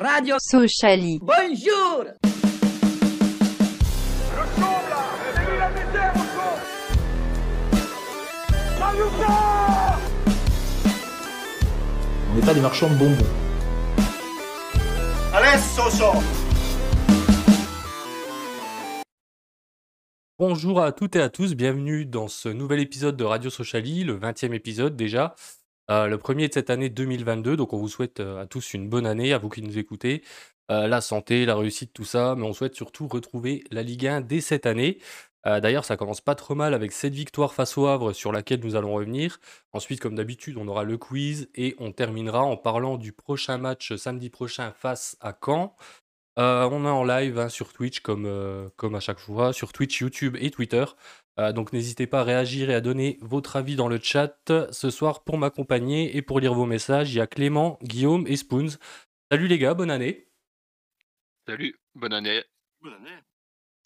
Radio Sociali. Bonjour On n'est pas des marchands de bonbons. Bonjour à toutes et à tous, bienvenue dans ce nouvel épisode de Radio Sociali, le 20e épisode déjà, euh, le premier de cette année 2022, donc on vous souhaite euh, à tous une bonne année, à vous qui nous écoutez, euh, la santé, la réussite, tout ça, mais on souhaite surtout retrouver la Ligue 1 dès cette année. D'ailleurs, ça commence pas trop mal avec cette victoire face au Havre sur laquelle nous allons revenir. Ensuite, comme d'habitude, on aura le quiz et on terminera en parlant du prochain match samedi prochain face à Caen. On est en live hein, sur Twitch comme, comme à chaque fois, sur Twitch, YouTube et Twitter. Euh, donc n'hésitez pas à réagir et à donner votre avis dans le chat. Ce soir, pour m'accompagner et pour lire vos messages, il y a Clément, Guillaume et Spoons. Salut les gars, bonne année. Salut, bonne année.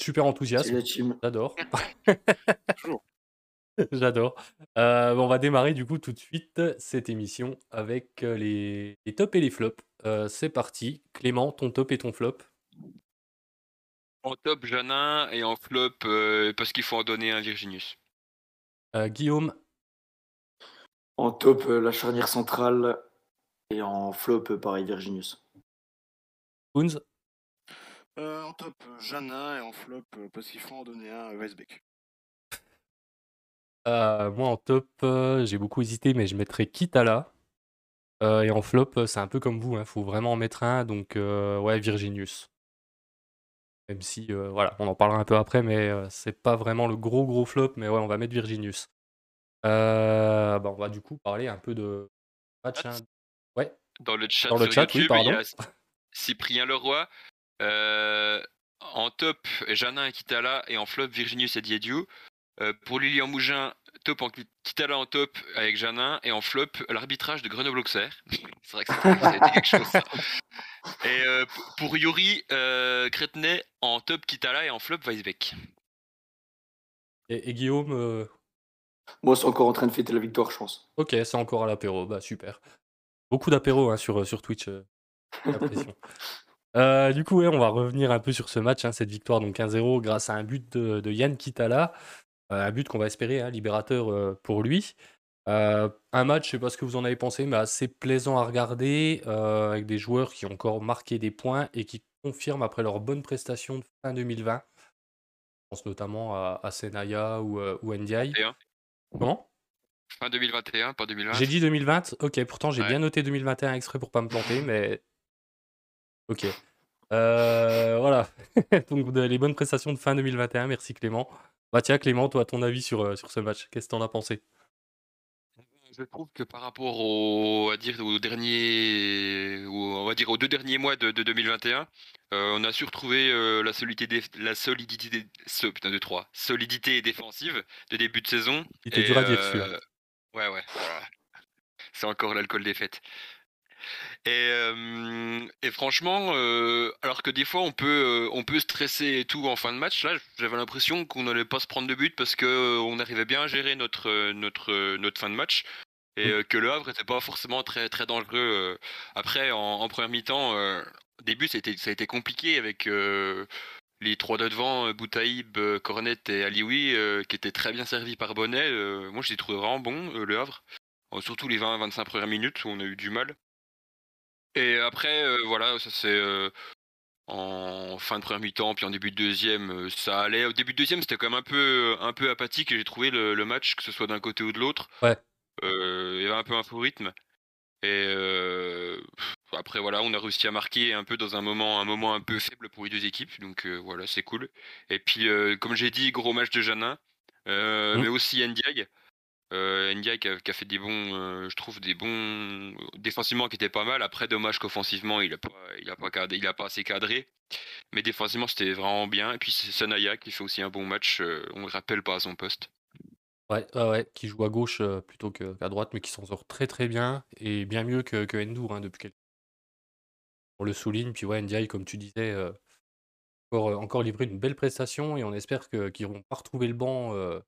Super team. j'adore. Toujours. J'adore. Euh, on va démarrer du coup tout de suite cette émission avec euh, les, les tops et les flops. Euh, C'est parti. Clément, ton top et ton flop. En top, Janin et en flop, euh, parce qu'il faut en donner un Virginius. Euh, Guillaume, En top, euh, la charnière centrale. Et en flop, euh, pareil, Virginius. Euh, en top, Jana et en flop, euh, parce qu'il faut en donner un Weisbeck. Euh, moi en top, euh, j'ai beaucoup hésité, mais je mettrais Kitala. Euh, et en flop, c'est un peu comme vous, il faut vraiment en mettre un, donc euh, ouais, Virginius. Même si, euh, voilà, on en parlera un peu après, mais euh, c'est pas vraiment le gros gros flop, mais ouais, on va mettre Virginius. Euh, bah, on va du coup parler un peu de match. hein. Ouais, Dans le chat, Dans le sur chat, oui, YouTube, il y pardon. a Cyprien Leroy. Euh, en top, Janin et Kitala. Et en flop, Virginius et Diediou. Pour Lilian Mougin, top en Kitala en top avec Janin. Et en flop, l'arbitrage de Grenoble-Auxerre. C'est vrai que ça quelque chose. ça. Et euh, pour Yuri, euh, en top Kitala et en flop Weisbeck. et, et Guillaume, euh, Moi, c'est encore en train de fêter la victoire, je pense. ok, c'est encore à l'apéro, bah super. Beaucoup d'apéros hein, sur, sur Twitch, euh, j'ai l'impression. Euh, du coup, ouais, on va revenir un peu sur ce match, hein, cette victoire donc 1-0 grâce à un but de, de Yann Kitala, Euh, un but qu'on va espérer hein, libérateur euh, pour lui. Euh, un match, je sais pas ce que vous en avez pensé, mais assez plaisant à regarder, euh, avec des joueurs qui ont encore marqué des points et qui confirment après leur bonne prestation de fin 2020. Je pense notamment à, à Senaya ou, euh, ou Ndiaye. Comment? Fin 2021, pas 2020. J'ai dit 2020, ok, pourtant j'ai Ouais. bien noté 2021 exprès pour pas me planter, mais. Ok. Euh, voilà. Donc les bonnes prestations de fin 2021, merci Clément. Bah tiens Clément, toi ton avis sur, sur ce match, qu'est-ce que t'en as pensé? Je trouve que par rapport au, à dire, aux derniers, ou on va dire aux deux derniers mois de, de 2021, euh, on a su retrouver euh, la solidité, la solidité, ce, putain de trois, solidité défensive de début de saison. Il était dur à dire euh, celui-là. Ouais, ouais. voilà. C'est encore l'alcool des fêtes. Et, euh, et franchement, euh, alors que des fois on peut, euh, on peut stresser et tout en fin de match, là j'avais l'impression qu'on n'allait pas se prendre de but parce que euh, on arrivait bien à gérer notre, notre, notre fin de match et euh, que le Havre n'était pas forcément très, très dangereux. euh. Après, en, en première mi-temps, euh, au début ça a été, ça a été compliqué avec euh, les trois de devant, euh, Boutaïb, euh, Cornet et Alioui, euh, qui étaient très bien servis par Bonnet. Euh, moi je les trouvais vraiment bons, euh, le Havre. Euh, Surtout les 20-25 premières minutes où on a eu du mal. Et après, euh, voilà, ça c'est euh, en fin de première mi-temps, puis en début de deuxième, euh, ça allait. Au début de deuxième, c'était quand même un peu, un peu apathique, j'ai trouvé le, le match, que ce soit d'un côté ou de l'autre. Ouais. Il y avait un peu un faux rythme. Et euh, après, voilà, on a réussi à marquer un peu dans un moment, un moment un peu faible pour les deux équipes. Donc euh, voilà, c'est cool. Et puis, euh, comme j'ai dit, gros match de Janin, Mhm. mais aussi Ndiaye. Ndiaye qui a, qui a fait des bons, je trouve des bons défensivement qui étaient pas mal. Après, dommage qu'offensivement il a pas, il a pas cadré, il a pas assez cadré. Mais défensivement c'était vraiment bien. Et puis c'est Sanaya qui fait aussi un bon match. on le rappelle pas à son poste. Ouais, ouais, ouais, qui joue à gauche euh, plutôt que- qu'à droite, mais qui s'en sort très très bien et bien mieux que, que Endur hein, depuis quelques On le souligne, puis ouais, Ndiaye, comme tu disais, euh, encore, euh, encore livré une belle prestation et on espère que- qu'ils vont pas retrouver le banc euh,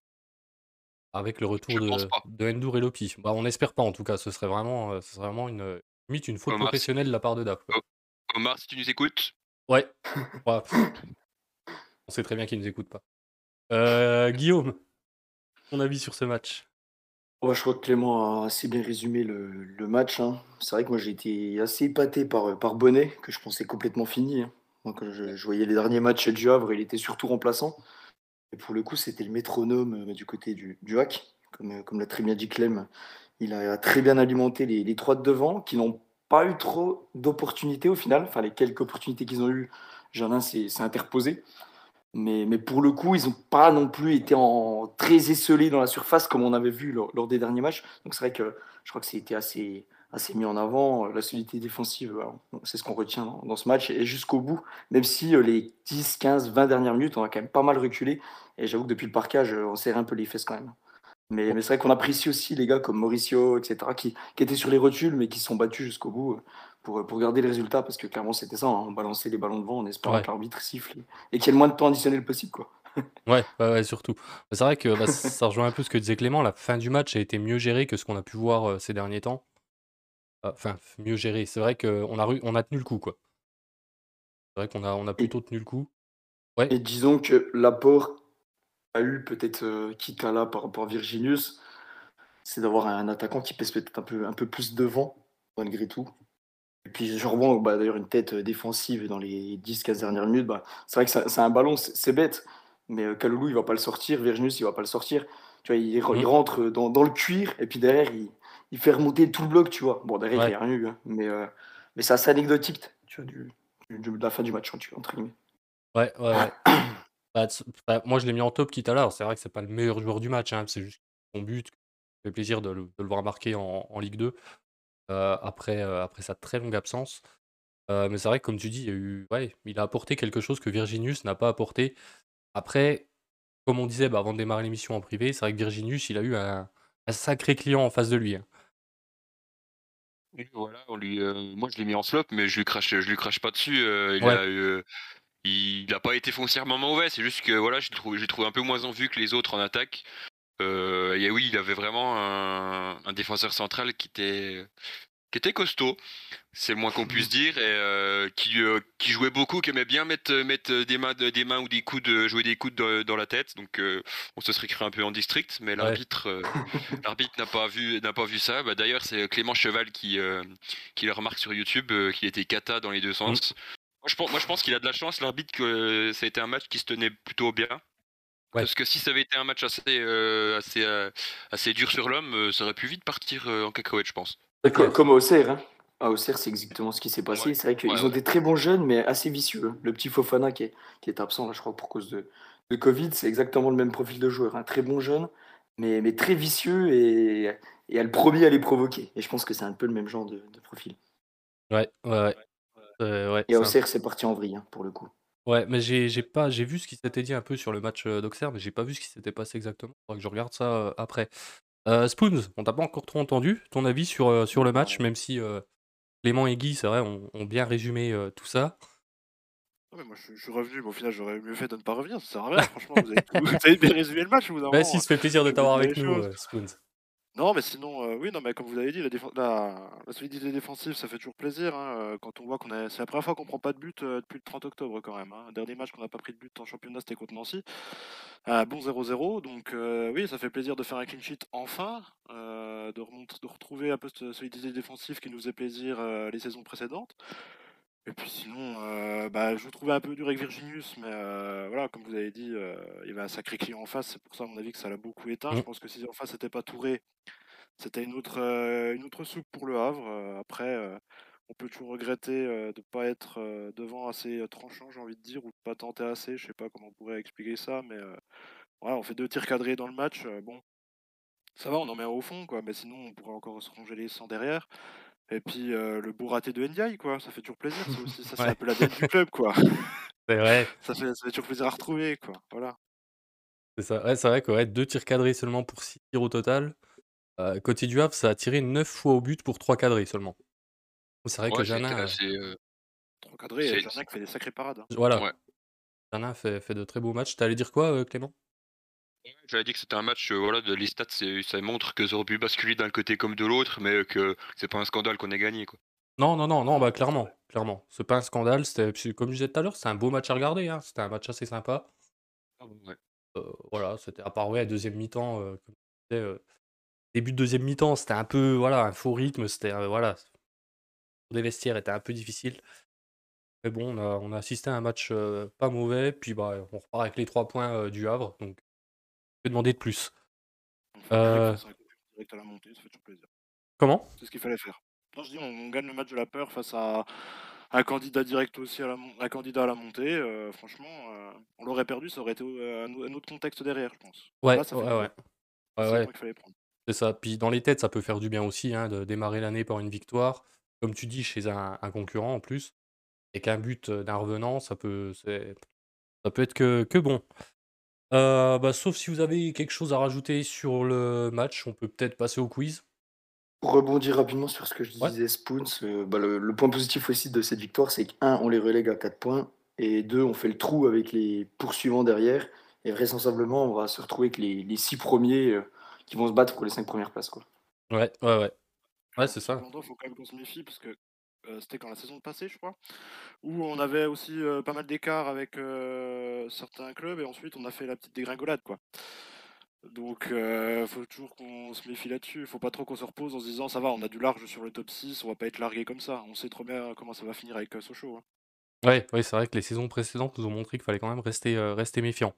avec le retour pense de, pas. de et Lopi. Bah, on espère pas en tout cas, ce serait vraiment, euh, ce serait vraiment une, limite une faute professionnelle de la part de DAF. quoi. Omar, si tu nous écoutes. Ouais. Ouais. On sait très bien qu'il nous écoute pas. Euh, Guillaume, ton avis sur ce match? Je crois que Clément a assez bien résumé le, match. hein. C'est vrai que moi j'ai été assez épaté par, par Bonnet, que je pensais complètement fini. hein. Donc je, voyais les derniers matchs du Havre, il était surtout remplaçant. Et pour le coup, c'était le métronome euh, du côté du, du hack. Comme, euh, comme l'a très bien dit Clem, il a très bien alimenté les, trois de devant, qui n'ont pas eu trop d'opportunités au final. Enfin, les quelques opportunités qu'ils ont eues, Jardin s'est interposé. Mais, pour le coup, ils n'ont pas non plus été très esselés dans la surface comme on avait vu lors, des derniers matchs. Donc c'est vrai que je crois que c'était assez, mis en avant. La solidité défensive, voilà, c'est ce qu'on retient dans, ce match. Et jusqu'au bout, même si euh, les 10, 15, 20 dernières minutes, on a quand même pas mal reculé. Et j'avoue que depuis le parquage, on serre un peu les fesses quand même. Mais, mais c'est vrai qu'on apprécie aussi les gars comme Mauricio, etc., qui, qui étaient sur les rotules, mais qui se sont battus jusqu'au bout euh, pour, pour garder le résultat, parce que clairement c'était ça, hein, on balançait les ballons devant en espérant Ouais. que l'arbitre siffle et, qu'il y ait le moins de temps additionnel possible. Quoi. Ouais, ouais, ouais, surtout. C'est vrai que bah, ça rejoint un peu ce que disait Clément. La fin du match a été mieux gérée que ce qu'on a pu voir euh, ces derniers temps. Euh, Enfin, mieux gérée. C'est vrai qu'on a, on a tenu le coup, quoi. C'est vrai qu'on a, on a plutôt tenu le coup. Et disons que l'apport a eu peut-être euh, Kitala par rapport à Virginius, c'est d'avoir un attaquant qui pèse peut-être un peu, un peu plus devant, malgré tout. Et puis je revois bah, d'ailleurs une tête euh, défensive dans les 10-15 dernières minutes. Bah, c'est vrai que c'est un ballon, c'est bête, mais euh, Kaloulou il va pas le sortir, Virginius il va pas le sortir. Tu vois, il, Mhm. rentre dans, dans le cuir et puis derrière il, il fait remonter tout le bloc, tu vois. Bon, derrière il n'y a rien eu, hein, mais, euh, mais c'est assez anecdotique, tu vois, du, du- de la fin du match, tu vois, entre guillemets. Ouais, ouais, ouais. Bah, bah, moi, je l'ai mis en top quitte à l'heure. C'est vrai que c'est pas le meilleur joueur du match. hein, C'est juste son but. Ça fait plaisir de le, de le voir marquer en, en Ligue 2 euh, après, euh, après sa très longue absence. Euh, mais c'est vrai que, comme tu dis, il, y a eu, ouais, il a apporté quelque chose que Virginius n'a pas apporté. Après, comme on disait bah, avant de démarrer l'émission en privé, c'est vrai que Virginius, il a eu un, un sacré client en face de lui. hein. Voilà, on lui, moi je l'ai mis en flop, mais je lui crache, je lui crache pas dessus. il Ouais. a eu, il n'a pas été foncièrement mauvais. C'est juste que voilà, j'ai trouvé, un peu moins en vue que les autres en attaque. Euh, et oui, il avait vraiment un, un défenseur central qui était, qui était costaud. C'est le moins qu'on puisse dire, et euh, qui, euh, qui jouait beaucoup, qui aimait bien mettre, mettre des mains, des mains ou des coudes, euh, jouer des coudes dans, dans la tête. Donc on se serait créé un peu en district, mais l'arbitre, n'a pas vu, n'a pas vu ça. Bah, d'ailleurs, c'est Clément Cheval qui, qui le remarque sur YouTube, qu'il était cata dans les deux sens. Moi, je pense, moi, je pense qu'il a de la chance, l'arbitre, que euh, ça a été un match qui se tenait plutôt bien. Ouais. Parce que si ça avait été un match assez, euh, assez, euh, assez dur sur l'homme, euh, ça aurait pu vite partir euh, en cacahuète, je pense. Comme, comme à Auxerre. Hein. À Auxerre, c'est exactement ce qui s'est passé. Ouais. C'est vrai qu'ils Ouais, ont ouais. des très bons jeunes, mais assez vicieux. hein. Le petit Fofana qui est, qui est absent, là, je crois, pour cause de, de Covid, c'est exactement le même profil de joueur. Un très bon jeune, mais, mais très vicieux et, et a le premier à les provoquer. Et je pense que c'est un peu le même genre de, de profil. Ouais, ouais, ouais. Euh, ouais, Et Auxerre, c'est parti en vrille, hein, pour le coup. Ouais, mais j'ai j'ai pas j'ai vu ce qui s'était dit un peu sur le match euh, d'Auxerre, mais j'ai pas vu ce qui s'était passé exactement. Faudra que je regarde ça euh, après. Euh, Spoons, on t'a pas encore trop entendu ton avis sur, euh, sur le match, même si euh, Clément et Guy, c'est vrai, ont, ont bien résumé euh, tout ça. Non, mais moi je, je suis revenu, mais au final j'aurais mieux fait de ne pas revenir, ça sert à rien, franchement, vous avez, tout- vous avez bien résumé le match d'un Bah si, hein. ça fait plaisir de t'avoir avec nous, euh, Spoons. Non, mais sinon, euh, oui, mais comme vous l'avez dit, la, solidité défensive, ça fait toujours plaisir. hein, euh, quand on voit qu'on a, c'est la première fois qu'on prend pas de but euh, depuis le 30 octobre quand même. hein. Dernier match qu'on n'a pas pris de but en championnat, c'était contre Nancy. Un bon 0-0, donc oui, ça fait plaisir de faire un clean sheet enfin, de, de retrouver un peu cette solidité défensive qui nous faisait plaisir les saisons précédentes. Et puis sinon, euh, bah, je vous trouvais un peu dur avec Virginius, mais euh, voilà, comme vous avez dit, euh, il y avait un sacré client en face, c'est pour ça à mon avis que ça l'a beaucoup éteint. Je Mm. pense que si en face c'était pas Touré, c'était une autre, euh, une autre soupe pour le Havre. Après, on peut toujours regretter de ne pas être devant assez tranchant, j'ai envie de dire, ou de pas tenter assez. Je sais pas comment on pourrait expliquer ça, mais voilà, on fait deux tirs cadrés dans le match. bon, ça va, on en met un au fond, quoi. Mais sinon, on pourrait encore se ronger les sangs derrière. Et puis euh, le beau raté de Ndiaye, quoi. Ça fait toujours plaisir. Ça aussi, ça c'est Ouais. un peu la dette du club, quoi. C'est vrai, ça, fait, ça fait toujours plaisir à retrouver, quoi. Voilà. c'est ça. Ouais, c'est vrai que ouais, deux tirs cadrés seulement pour 6 tirs au total. Euh, côté du Havre, ça a tiré 9 fois au but pour 3 cadrés seulement. C'est vrai que Ouais, euh, assez, euh, Trop cadré, C'est- et Janin qui fait des sacrées parades. hein. voilà, Ouais. Janin fait, fait de très beaux matchs. T'allais dire quoi, euh, Clément? J'avais dit que c'était un match, euh, voilà, de, les stats, c'est- ça montre que ça aurait pu basculer d'un côté comme de l'autre, mais que c'est pas un scandale qu'on ait gagné, quoi. Non, non, non, non, bah clairement, clairement. C'est pas un scandale. C'était, comme je disais tout à l'heure, c'était un beau match à regarder. Hein. C'était un match assez sympa. Ah, ouais. Euh, voilà, c'était à part ouais, deuxième mi-temps, euh, comme disais, début de deuxième mi-temps, c'était un peu voilà, un faux rythme, c'était voilà, des vestiaires était un peu difficile. Mais bon, on a, on a assisté à un match pas mauvais, puis bah, on repart avec les trois points du Havre, donc que demander de plus. Euh, face à un concurrent direct à la montée, ça fait toujours plaisir. Comment? C'est ce qu'il fallait faire. Non, je dis, on, on gagne le match de la peur face à un candidat direct aussi à la, un candidat à la montée. euh, franchement, euh, on l'aurait perdu, ça aurait été un, un autre contexte derrière, je pense. Ouais, Là, ça ouais, ouais. Ouais, C'est ouais. le point qu'il fallait prendre. C'est ça. Puis dans les têtes, ça peut faire du bien aussi, hein, de démarrer l'année par une victoire, comme tu dis, chez un, un concurrent en plus, et qu'un but d'un revenant, ça peut, ça peut être que, que bon. Euh, bah, sauf si vous avez quelque chose à rajouter sur le match, on peut peut-être passer au quiz. Pour rebondir rapidement sur ce que je Ouais. disais, Spoons, euh, bah, le, le point positif aussi de cette victoire, c'est qu'un, on les relègue à 4 points, et deux, on fait le trou avec les poursuivants derrière, et vraisemblablement, on va se retrouver avec les, les six premiers euh, qui vont se battre pour les cinq premières places. Quoi. Ouais, ouais, ouais. Ouais, c'est ça. Cependant, il faut quand même qu'on se méfie parce que c'était quand la saison passée, je crois, où on avait aussi euh, pas mal d'écart avec euh, certains clubs et ensuite on a fait la petite dégringolade, quoi. Donc, il faut toujours qu'on se méfie là-dessus. Il faut pas trop qu'on se repose en se disant ça va, on a du large sur le top 6, on va pas être largué comme ça. On sait trop bien comment ça va finir avec euh, Sochaux. hein. Ouais, ouais, c'est vrai que les saisons précédentes nous ont montré qu'il fallait quand même rester, euh, rester méfiant.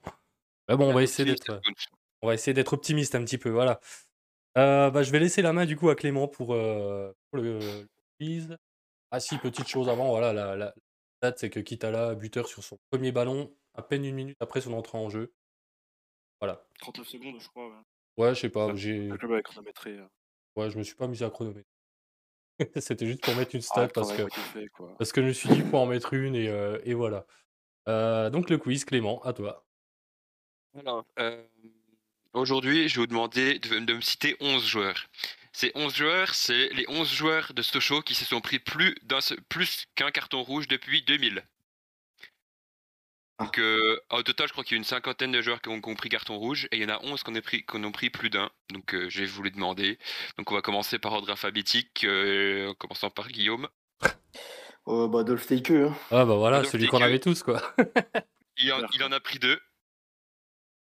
Mais bon, on va essayer d'être, euh, on va essayer d'être optimiste un petit peu, voilà. Euh, bah, je vais laisser la main du coup à Clément pour, euh, pour le, le quiz. Ah si, petite chose avant, voilà, la, la stat, c'est que Kitala, buteur sur son premier ballon, à peine une minute après son entrée en jeu. Voilà. 39 secondes, je crois. ouais. Ouais, je sais pas, j'ai, chronométré. euh, ouais, je me suis pas mis à chronomètre. C'était juste pour mettre une ah, stat parce que, fait, parce que je me suis dit, faut en mettre une et, euh, et voilà. Euh, donc le quiz, Clément, à toi. Alors, euh, aujourd'hui, je vais vous demander de, de me citer 11 joueurs. Ces 11 joueurs, c'est les 11 joueurs de Sochaux qui se sont pris plus d'un plus qu'un carton rouge depuis 2000. Ah. Donc, euh, au total, je crois qu'il y a une cinquantaine de joueurs qui ont, qui ont pris carton rouge et il y en a 11 qui en ont pris, qui en ont pris plus d'un. Donc, euh, je vais vous les demander. Donc, on va commencer par ordre alphabétique, euh, en commençant par Guillaume. Euh, bah, Dolph Taike, hein. Ah bah voilà, celui qu'on avait tous, quoi. Il en, il en a pris deux,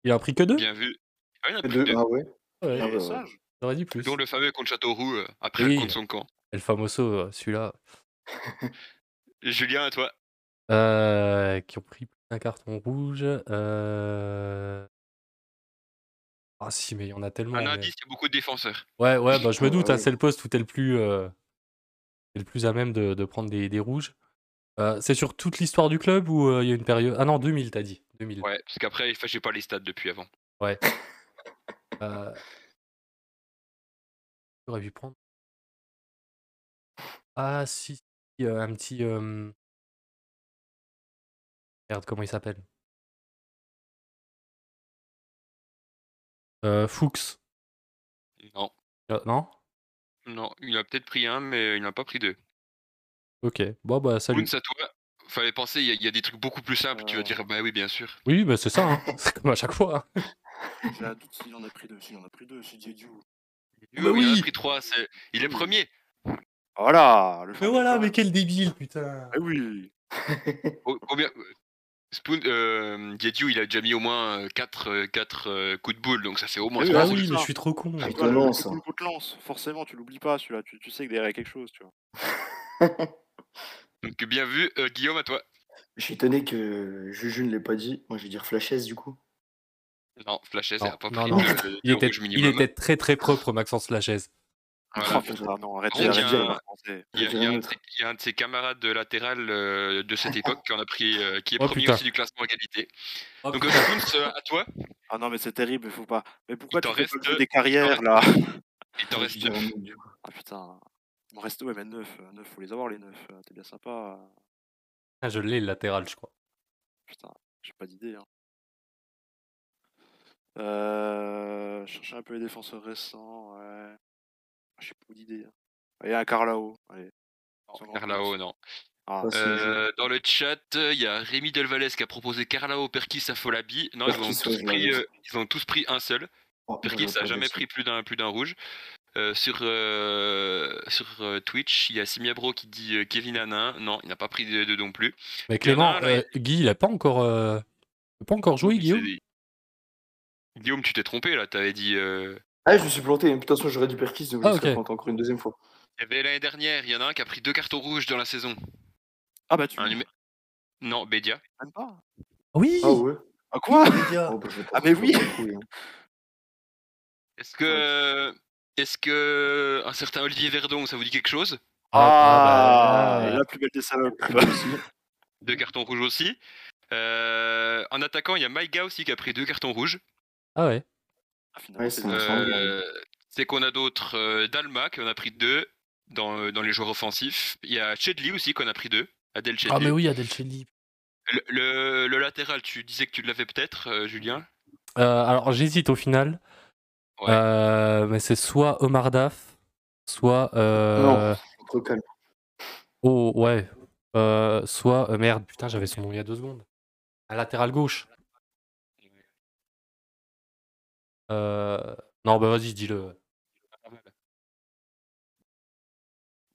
Il a pris que deux? Bien vu. Ah, il en a pris Deux, deux, ah ouais. Ouais, Ah Et ouais, ouais. Sage. j'aurais dit plus. dont le fameux contre Châteauroux euh, après Oui. contre son camp. El Famoso, euh, celui-là. Julien, à toi. Euh, qui ont pris d'un carton rouge. Euh... Ah si, mais il y en a tellement. Un mais- indice, il y a beaucoup de défenseurs. Ouais, ouais, bah je me doute, hein, c'est le poste où t'es le plus, euh, le plus à même de, de prendre des, des rouges. Euh, c'est sur toute l'histoire du club ou euh, il y a une période? Ah non, 2000, t'as dit. 2000. Ouais, parce qu'après, enfin, j'ai pas les stats depuis avant. Ouais. J'aurais pu prendre? Ah si, si, euh, un petit. euh, Merde, comment il s'appelle? Euh, Fuchs. Non, Euh, non? Non, il a peut-être pris un, mais il n'a pas pris deux. Ok. Bon bah salut. À toi. Fallait penser, il y, a- il y a des trucs beaucoup plus simples. Tu vas Euh. dire, bah oui, bien sûr. Oui, bah c'est ça, hein. c'est comme à chaque fois. hein. J'ai un doute s'il en a pris deux. S'il en a pris deux, c'est. Oui, bah oui, il en a pris trois. c'est- Il est premier. Voilà le Mais voilà, mais quel débile, putain. Eh oui Combien Spoon, euh, Diediou, il a déjà mis au moins 4, coups de boule, donc ça fait au moins Eh oui, Ah oui, mais je suis trop con. Ah, le ça. coup lance, forcément, tu l'oublies pas celui-là. Tu, tu sais que derrière il y a quelque chose, tu vois. Donc bien vu, Euh, Guillaume, à toi. Je suis étonné que Juju ne l'ait pas dit. Moi, je vais dire Flashes du coup. Non, Flashes, Non, il a pas non, pris Il était, rouge il était très très propre, Maxence. Voilà. Oh non, arrêtez, il y a on un- va commencer. Il y, a, Je vais il y a dire un un de ses, il y a un de ses camarades de latéral euh, de cette époque qui en a pris, euh, qui est Oh, premier putain. aussi du classement égalité. Oh, Donc euh, à toi. Ah non, mais c'est terrible, il faut pas. Mais pourquoi Il tu t'en fais reste pas le jeu deux. des carrières là? Il t'en reste deux. Ah putain. Il m'en reste ouais, mais 9. 9, faut les avoir les 9. T'es bien sympa. Ah, je l'ai, le latéral, je crois. Putain, j'ai pas d'idée. Hein. Euh, chercher un peu les défenseurs récents, ouais. J'ai pas d'idée. hein. Il y a un Carlao. Allez. Carlao, non. Ah. Euh, dans le chat, il y a Rémi Delvalès qui a proposé Carlao, Perkis, Afolabi. Non, ils ont, tous ouais, pris, euh, ils ont tous pris un seul. Oh, Perkis n'a jamais pris plus d'un plus d'un rouge. Euh, sur euh, sur euh, Twitch, il y a Simiabro qui dit euh, Kevin Hanin. Non, il n'a pas pris de, de non plus. Mais Clément, là, Guy, il a pas encore, euh, il a pas encore joué, Guillaume? Guillaume, tu t'es trompé là. T'avais dit. euh, Ah, je me suis planté. De toute façon, j'aurais dû perquis, donc Ah, je serais ok. planté encore une deuxième fois. Il y avait l'année dernière, il y en a un qui a pris deux cartons rouges dans la saison. Ah bah tu. Un numé- Non, Bédia. Même pas. Oui Ah ouais Ah quoi Oh, bah, Ah, mais oui. pas le couille, hein. Est-ce que. Est-ce que. Un certain Olivier Verdon, ça vous dit quelque chose? Ah, bah, là, la plus belle des salopes. Deux cartons rouges aussi. Euh, en attaquant, il y a Maïga aussi qui a pris deux cartons rouges. Ah ouais. Ah, Ouais, c'est Euh, c'est qu'on a d'autres. euh, Dalma qui en a pris deux dans, euh, dans les joueurs offensifs. Il y a Chedli aussi qu'on a pris deux. Adel Chedli. Ah mais oui, Adel Chedli. le, le- le latéral, tu disais que tu l'avais peut-être, euh, Julien? Euh, alors j'hésite au final. Ouais. Euh, mais c'est soit Omar Daf, soit. euh, Trop calme. Oh ouais. Euh, soit. euh, merde, putain, j'avais son nom il y a deux secondes. Un latéral gauche. Euh, Non, bah vas-y, dis-le.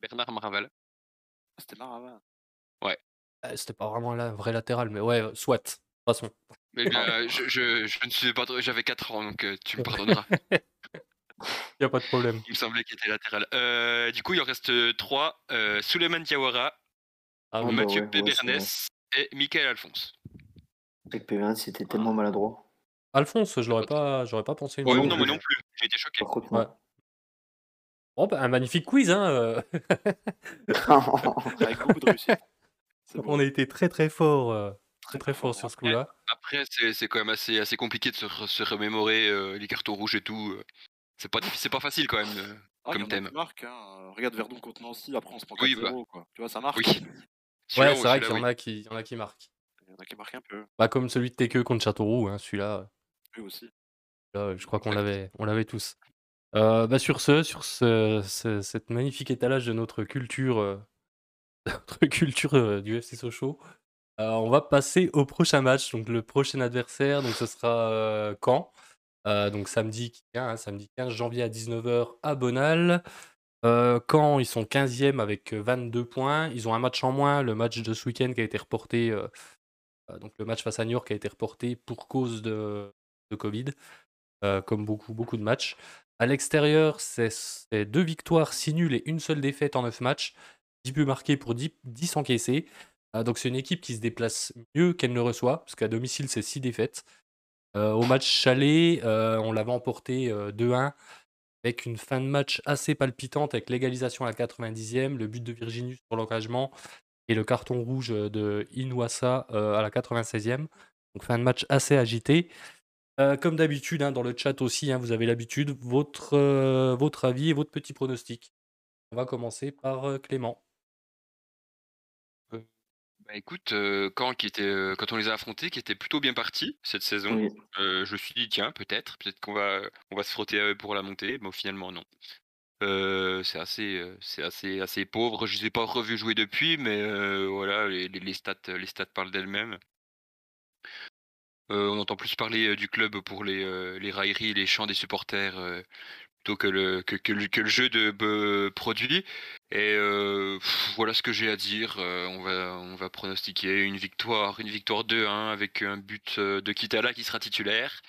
Bernard Maraval. C'était marrant. Euh, C'était pas vraiment un vrai latéral, mais ouais, soit. De toute façon. Mais bien, je, je, je ne suis pas. trop- J'avais 4 ans, donc euh, tu me pardonneras. Y a pas de problème. Il me semblait qu'il était latéral. Euh, du coup, il en reste 3. Euh, Souleymane Diawara, Ah Ah, bah Mathieu ouais, ouais, c'est Pébernes et Michael Alphonse. PVN, c'était tellement maladroit. Alphonse, je l'aurais pas, j'aurais pas pensé. une Ouais, non moi plus. non plus. J'ai été choqué. Ouais. Oh, bah, un magnifique quiz, hein. euh. non. Avec beaucoup de réussite. C'est On bon. a été très très fort, euh, très très fort sur ce coup-là. Après, c'est c'est quand même assez, assez compliqué de se, re- se remémorer euh, les cartons rouges et tout. C'est pas, pas facile quand même. euh. Ah, comme il y en a thème. qui marquent, hein. Regarde Verdon contre Nancy, après on se prend 4-0. Oui, bah. quoi. Tu vois, ça marque. Oui. Ouais, c'est vrai qu'il y en oui. a qui, il y en a qui marquent. Il y en a qui marquent un peu. Bah, comme celui de Teke contre Châteauroux, hein, celui-là, Aussi. là, je crois qu'on l'avait, on l'avait tous. Euh, bah, sur ce, sur ce, ce- cette magnifique étalage de notre culture, euh, notre culture euh, du FC Sochaux, on va passer au prochain match. Donc le prochain adversaire, donc ce sera Caen. Donc samedi, 15, hein, samedi 15 janvier à 19h à Bonal. Caen, ils sont 15e avec euh, 22 points. Ils ont un match en moins. Le match de ce week-end qui a été reporté, donc le match face à New York a été reporté pour cause de, de Covid, euh, comme beaucoup, beaucoup de matchs. À l'extérieur, c'est deux victoires, 6 nuls et une seule défaite en 9 matchs. 10 buts marqués pour 10, 10 encaissés. Euh, donc c'est une équipe qui se déplace mieux qu'elle ne reçoit, parce qu'à domicile, c'est 6 défaites. Euh, au match chalet, on l'avait emporté euh, 2-1 avec une fin de match assez palpitante avec l'égalisation à la 90e, le but de Virginus sur l'engagement et le carton rouge de Inouassa à la 96e. Donc fin de match assez agité. Euh, comme d'habitude, hein, dans le chat aussi, hein, vous avez l'habitude, votre, euh, votre avis et votre petit pronostic. On va commencer par euh, Clément. Bah écoute, euh, quand, qui était, euh, quand on les a affrontés, qui était plutôt bien parti cette saison, Oui. euh, je me suis dit, tiens, peut-être, peut-être qu'on va, on va se frotter à eux pour la montée, mais finalement, non. Euh, c'est assez, euh, c'est assez, assez pauvre. Je ne les ai pas revus jouer depuis, mais euh, voilà, les stats, les stats parlent d'elles-mêmes. Euh, on entend plus parler euh, du club pour les, euh, les railleries les chants des supporters plutôt que le, jeu de produit. Et voilà ce que j'ai à dire. On, va, on va pronostiquer une victoire, une victoire 2-1 avec un but de Kitala qui sera titulaire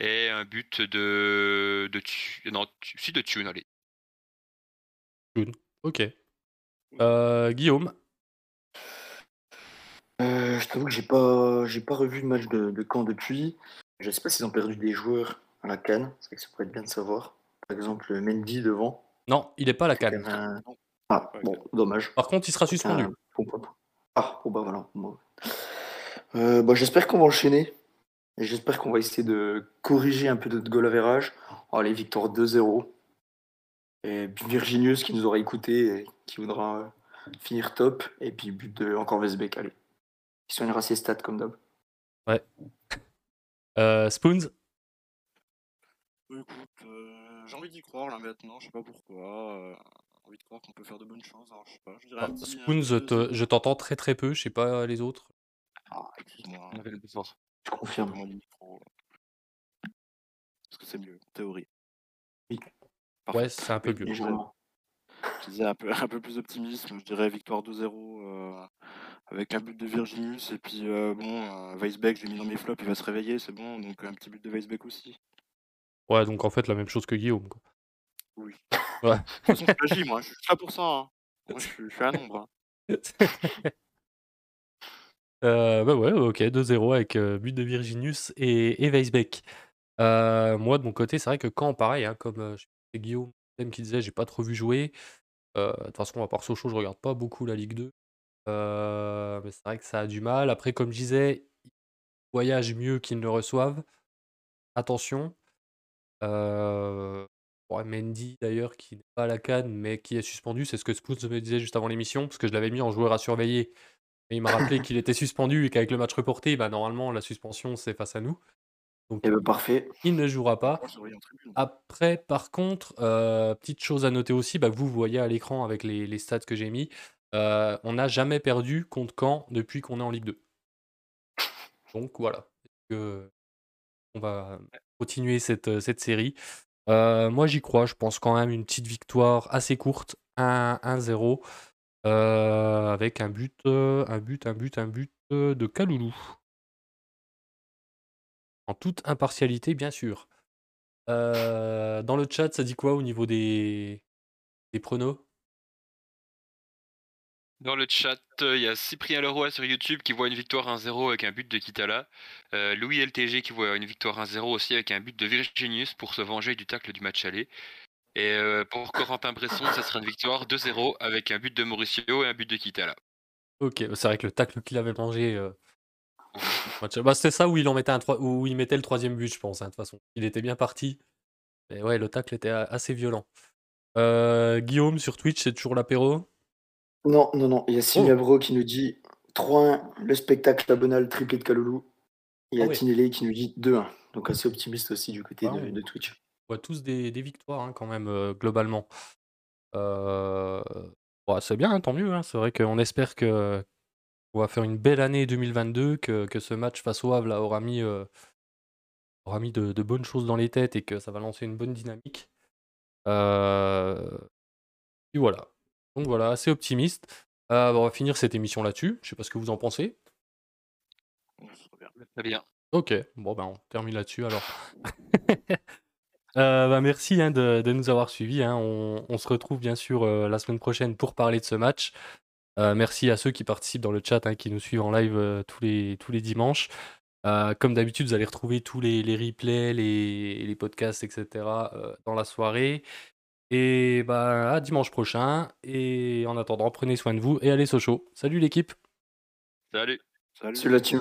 et un but de, de non, si de Thune, allez. Ok. Guillaume. Euh, je t'avoue que j'ai pas, j'ai pas revu le match de, de Caen depuis. Je sais pas s'ils ont perdu des joueurs à la canne. C'est vrai que ça pourrait être bien de savoir. Par exemple, Mendy devant. Non, il n'est pas à la C'est quand canne. même un-. Ah, bon, dommage. Par contre, il sera suspendu. Un bon point. Ah, bon bah voilà. Bon. Euh, bah, j'espère qu'on va enchaîner. Et j'espère qu'on va essayer de corriger un peu notre goal average. Oh, allez, victoire 2-0. Et puis Virginius qui nous aura écouté et qui voudra euh, finir top. Et puis but de encore Vesbeck, allez. Il soignera ses stats comme d'hab. Euh, Spoons? Bah, écoute, euh, j'ai envie d'y croire là maintenant, je sais pas pourquoi. euh, j'ai envie de croire qu'on peut faire de bonnes choses, alors je sais pas. Je dirais Ah, Spoons, te- 2-0. je t'entends très très peu. Je sais pas les autres. Ah, excuse-moi, On avait le fort. Je confirme. micro. Parce que c'est mieux, en théorie. Ouais, c'est un peu Oui, mieux. Je disais un peu, un peu plus d'optimisme. Je dirais victoire 2-0 euh, avec un but de Virginius. Et puis, euh, bon, euh, Weisbeck, je l'ai mis dans mes flops, il va se réveiller, c'est bon. Donc, un petit but de Weisbeck aussi. Ouais, donc en fait, la même chose que Guillaume. Quoi. Oui. Ouais. De toute façon, je plagie, moi. Je suis là pour ça. hein. Moi, je suis, je suis un nombre. hein. Euh, bah ouais, ok, 2-0 avec euh, but de Virginius et, et Weisbeck. Euh, moi, de mon côté, c'est vrai que quand, pareil, hein, comme je Guillaume même qui disait, j'ai pas trop vu jouer. Euh, De toute façon, à part Sochaux, je regarde pas beaucoup la Ligue 2. Euh, mais c'est vrai que ça a du mal. Après, comme je disais, ils voyagent mieux qu'ils ne le reçoivent. Attention. Euh, ouais, Mendy, d'ailleurs, qui n'est pas à la canne, mais qui est suspendu. C'est ce que Spoons me disait juste avant l'émission, parce que je l'avais mis en joueur à surveiller. Et il m'a rappelé qu'il était suspendu et qu'avec le match reporté, bah, normalement, la suspension, c'est face à nous. Donc, Eh ben, parfait. il ne jouera pas. Moi, je surveille en tribune. Après, par contre, euh, petite chose à noter aussi, bah, que vous voyez à l'écran avec les, les stats que j'ai mis, euh, on n'a jamais perdu contre Caen depuis qu'on est en Ligue 2. Donc voilà, Euh, on va continuer cette, euh, cette série? Euh, moi j'y crois, je pense quand même une petite victoire assez courte, 1-0, euh, avec un but, euh, un but, un but, un but euh, de Kaloulou. En toute impartialité, bien sûr. Euh, dans le chat, ça dit quoi au niveau des, des pronos? Dans le chat, euh, il y a Cyprien Leroy sur YouTube qui voit une victoire 1-0 avec un but de Kitala. Euh, Louis LTG qui voit une victoire 1-0 aussi avec un but de Virginius pour se venger du tacle du match aller. Et pour Corentin Bresson, ça sera une victoire 2-0 avec un but de Mauricio et un but de Kitala. Ok, c'est vrai que le tacle qu'il avait mangé. Bah, C'était ça où il, en mettait un troi- où il mettait le troisième but, je pense, hein, de toute façon. Il était bien parti. Mais ouais, le tacle était assez violent. Euh, Guillaume sur Twitch, c'est toujours l'apéro? Non, non, non. Il y a Oh. Sylvia Bro qui nous dit 3-1, le spectacle abonal triplé de Kaloulou. Il y a Ah ouais. Tinelli qui nous dit 2-1. Donc assez optimiste aussi du côté Ah de, de Twitch. On voit tous des, des victoires hein, quand même, euh, globalement. Euh, ouais, c'est bien, hein, tant mieux. hein. C'est vrai qu'on espère que on va faire une belle année 2022, que, que ce match face au Havre là, aura mis, euh, aura mis de, de bonnes choses dans les têtes et que ça va lancer une bonne dynamique. Euh, Et voilà. Donc voilà, assez optimiste. Euh, on va finir cette émission là-dessus. Je sais pas ce que vous en pensez. Très bien. Ok, bon ben on termine là-dessus alors. Euh, bah, merci hein, de, de nous avoir suivis. hein. On, on se retrouve bien sûr euh, la semaine prochaine pour parler de ce match. Euh, merci à ceux qui participent dans le chat, hein, qui nous suivent en live euh, tous, les, tous les dimanches. Euh, comme d'habitude, vous allez retrouver tous les, les replays, les, les podcasts, etc. euh, dans la soirée. Et bah, à dimanche prochain. Et en attendant, prenez soin de vous et allez Sochaux. Salut l'équipe Salut. Salut. C'est la team.